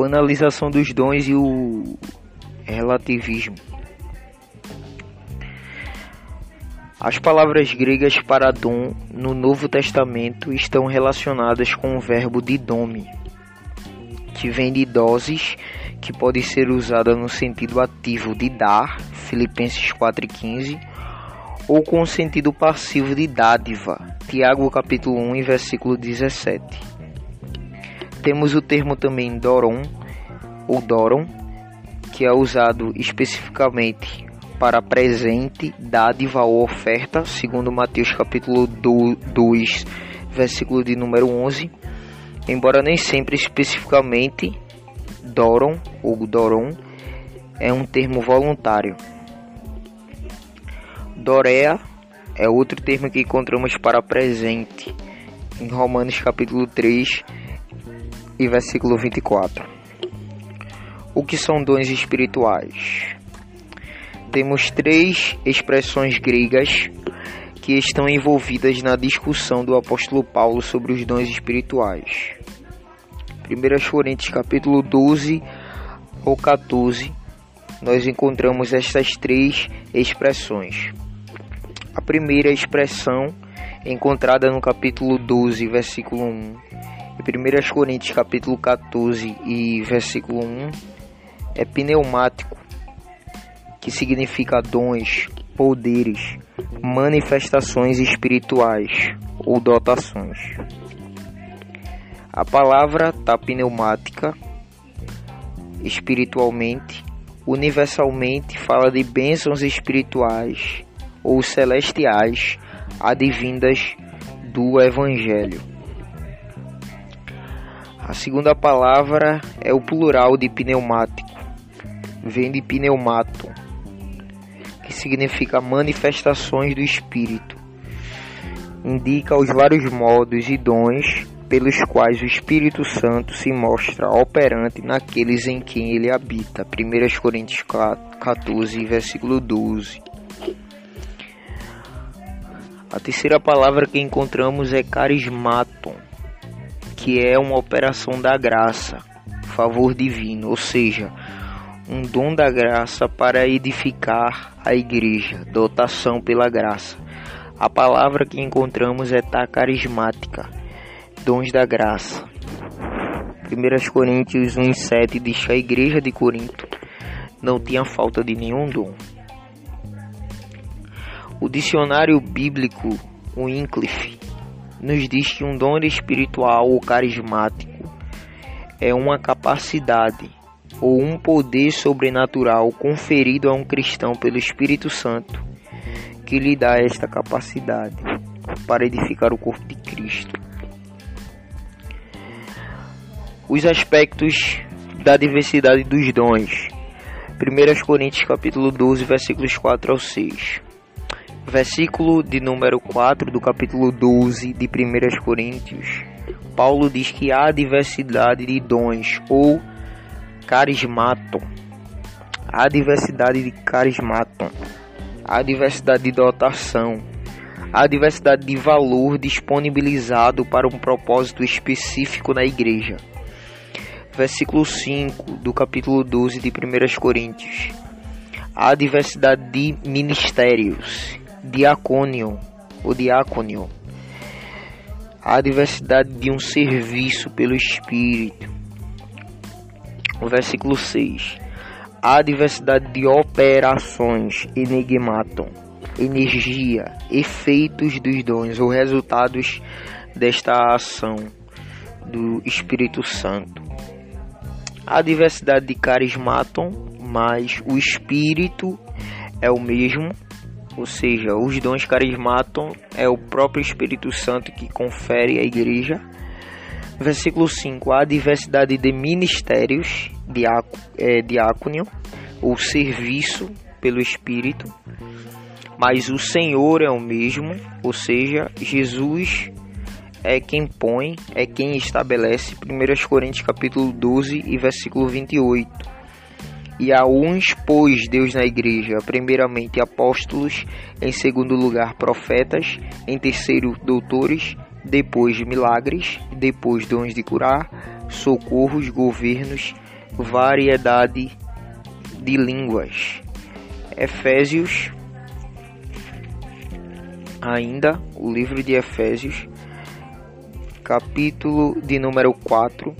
banalização dos dons e o relativismo. As palavras gregas para dom no Novo Testamento estão relacionadas com o verbo didome, que vem de doses, que pode ser usada no sentido ativo de dar, Filipenses 4,15, ou com o sentido passivo de dádiva, Tiago capítulo 1, versículo 17. Temos o termo também doron, ou doron, que é usado especificamente para presente, dádiva ou oferta, segundo Mateus capítulo 2, versículo de número 11, embora nem sempre especificamente doron ou doron é um termo voluntário. Dorea é outro termo que encontramos para presente em Romanos capítulo 3 e versículo 24. O que são dons espirituais? temos três expressões gregas que estão envolvidas na discussão do apóstolo Paulo sobre os dons espirituais. 1 Coríntios capítulo 12 ou 14, nós encontramos estas três expressões. A primeira expressão encontrada no capítulo 12, versículo 1, e 1 Coríntios capítulo 14 e versículo 1 é pneumático que significa dons, poderes, manifestações espirituais ou dotações. A palavra tapneumática, espiritualmente, universalmente fala de bênçãos espirituais ou celestiais advindas do Evangelho. A segunda palavra é o plural de pneumático, vem de pneumato, que significa manifestações do Espírito. Indica os vários modos e dons pelos quais o Espírito Santo se mostra operante naqueles em quem ele habita. 1 Coríntios 14, versículo 12. A terceira palavra que encontramos é carismaton, que é uma operação da graça, favor divino, ou seja, um dom da graça para edificar a igreja, dotação pela graça. A palavra que encontramos é tá carismática, dons da graça. 1 Coríntios 1,7 diz que a igreja de Corinto não tinha falta de nenhum dom. O dicionário bíblico, Wycliffe, nos diz que um dom espiritual ou carismático é uma capacidade ou um poder sobrenatural conferido a um cristão pelo Espírito Santo, que lhe dá esta capacidade para edificar o corpo de Cristo. Os aspectos da diversidade dos dons. 1 Coríntios capítulo 12, versículos 4 ao 6. Versículo de número 4 do capítulo 12 de 1 Coríntios. Paulo diz que há diversidade de dons ou carismaton, a diversidade de carismaton, a diversidade de dotação, a diversidade de valor disponibilizado para um propósito específico na igreja. Versículo 5 do capítulo 12 de 1 Coríntios. A diversidade de ministérios, diacônio ou diáconio. A diversidade de um serviço pelo Espírito o versículo 6. A diversidade de operações enigmaton, energia, efeitos dos dons ou resultados desta ação do Espírito Santo. A diversidade de carismaton, mas o Espírito é o mesmo, ou seja, os dons carismaton é o próprio Espírito Santo que confere à igreja Versículo 5: Há diversidade de ministérios, diáco, é, ou serviço pelo Espírito, mas o Senhor é o mesmo, ou seja, Jesus é quem põe, é quem estabelece. 1 Coríntios capítulo 12 e versículo 28. E a uns pôs Deus na igreja, primeiramente apóstolos, em segundo lugar profetas, em terceiro doutores, depois milagres, depois dons de curar, socorros, governos, variedade de línguas. Efésios, ainda o livro de Efésios, capítulo de número 4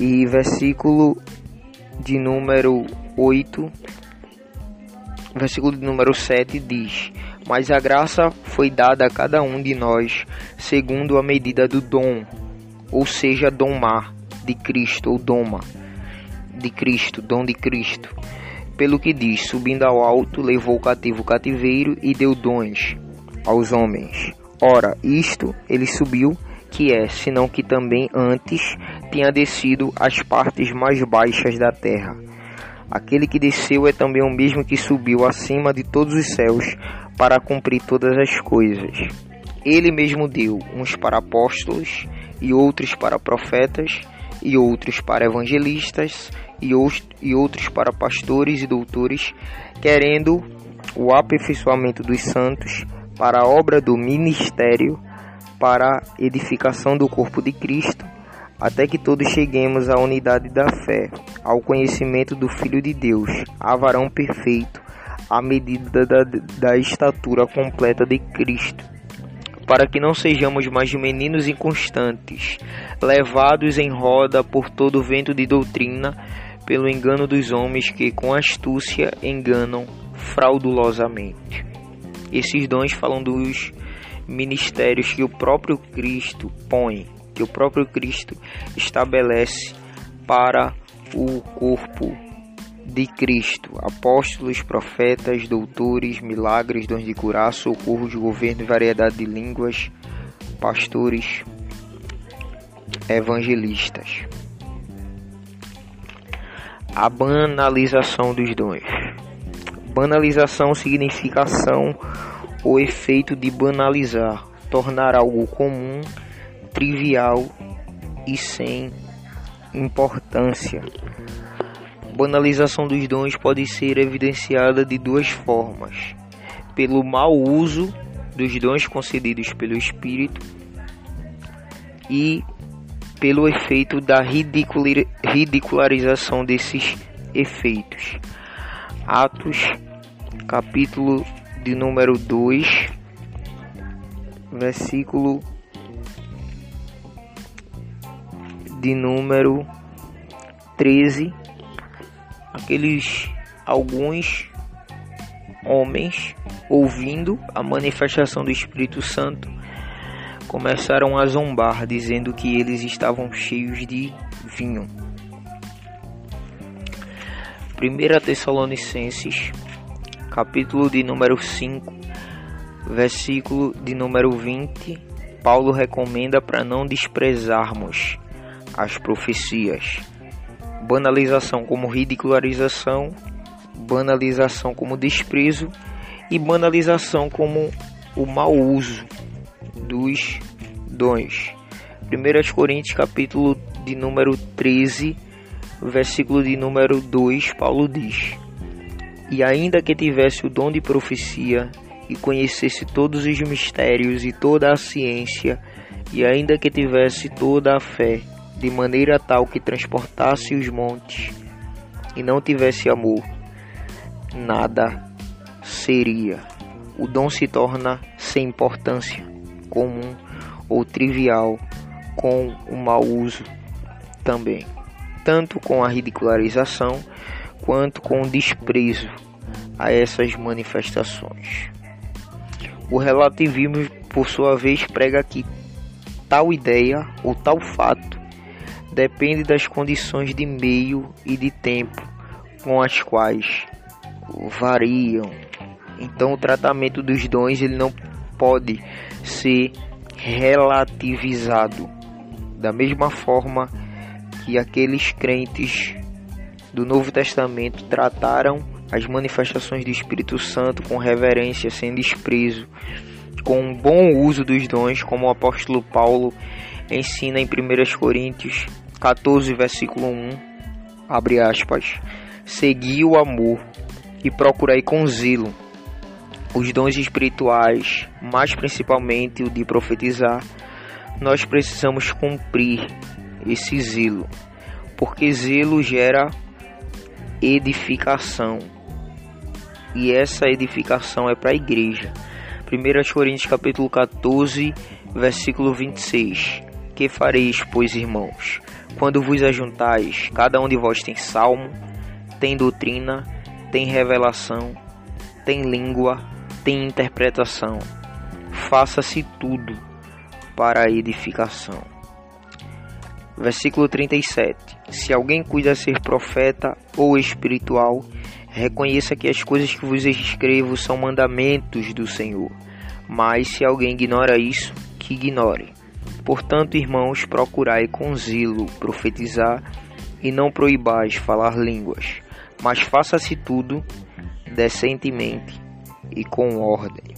e versículo de número 8, versículo de número 7 diz: Mas a graça foi dada a cada um de nós segundo a medida do dom, ou seja, domar de Cristo, ou doma de Cristo, dom de Cristo. Pelo que diz: Subindo ao alto, levou o cativo cativeiro e deu dons aos homens. Ora, isto ele subiu, que é, senão que também antes tinha descido às partes mais baixas da terra. Aquele que desceu é também o mesmo que subiu acima de todos os céus para cumprir todas as coisas. Ele mesmo deu uns para apóstolos, e outros para profetas, e outros para evangelistas, e, e outros para pastores e doutores, querendo o aperfeiçoamento dos santos para a obra do ministério, para a edificação do corpo de Cristo, até que todos cheguemos à unidade da fé, ao conhecimento do Filho de Deus, a varão perfeito, à medida da, da estatura completa de Cristo, para que não sejamos mais meninos inconstantes, levados em roda por todo vento de doutrina, pelo engano dos homens que com astúcia enganam fraudulosamente. Esses dons falam dos ministérios que o próprio Cristo põe, que o próprio Cristo estabelece para o corpo de Cristo, apóstolos, profetas, doutores, milagres, dons de curar, socorro de governo variedade de línguas, pastores, evangelistas a banalização dos dons. Banalização significa ação ou efeito de banalizar, tornar algo comum, trivial e sem importância. Banalização dos dons pode ser evidenciada de duas formas: pelo mau uso dos dons concedidos pelo Espírito e pelo efeito da ridicularização desses efeitos. Atos, capítulo de número 2, versículo de número 13. Aqueles alguns homens ouvindo a manifestação do Espírito Santo começaram a zombar, dizendo que eles estavam cheios de vinho. 1 Tessalonicenses, capítulo de número 5, versículo de número 20, Paulo recomenda para não desprezarmos as profecias. Banalização como ridicularização, banalização como desprezo e banalização como o mau uso dos dons. 1 Coríntios capítulo de número 13, versículo de número 2, Paulo diz: E ainda que tivesse o dom de profecia e conhecesse todos os mistérios e toda a ciência, e ainda que tivesse toda a fé, de maneira tal que transportasse os montes, e não tivesse amor, nada seria. O dom se torna sem importância comum ou trivial com o mau uso também, tanto com a ridicularização quanto com desprezo a essas manifestações. O relativismo, por sua vez, prega que tal ideia ou tal fato depende das condições de meio e de tempo com as quais variam. Então, o tratamento dos dons ele não pode ser relativizado da mesma forma que aqueles crentes do Novo Testamento trataram as manifestações do Espírito Santo com reverência, sem desprezo, com um bom uso dos dons, como o apóstolo Paulo ensina em 1 Coríntios 14, versículo 1, abre aspas, segui o amor e procurei com zelo os dons espirituais, mas principalmente o de profetizar, nós precisamos cumprir esse zelo. porque zelo gera edificação. E essa edificação é para a igreja. 1 Coríntios capítulo 14, versículo 26. Que fareis, pois, irmãos? Quando vos ajuntais, cada um de vós tem salmo, tem doutrina, tem revelação, tem língua, tem interpretação. Faça-se tudo para a edificação. Versículo 37. Se alguém cuida ser profeta ou espiritual, reconheça que as coisas que vos escrevo são mandamentos do Senhor. Mas se alguém ignora isso, que ignore. Portanto, irmãos, procurai com zelo profetizar e não proibais falar línguas, mas faça-se tudo decentemente e com ordem.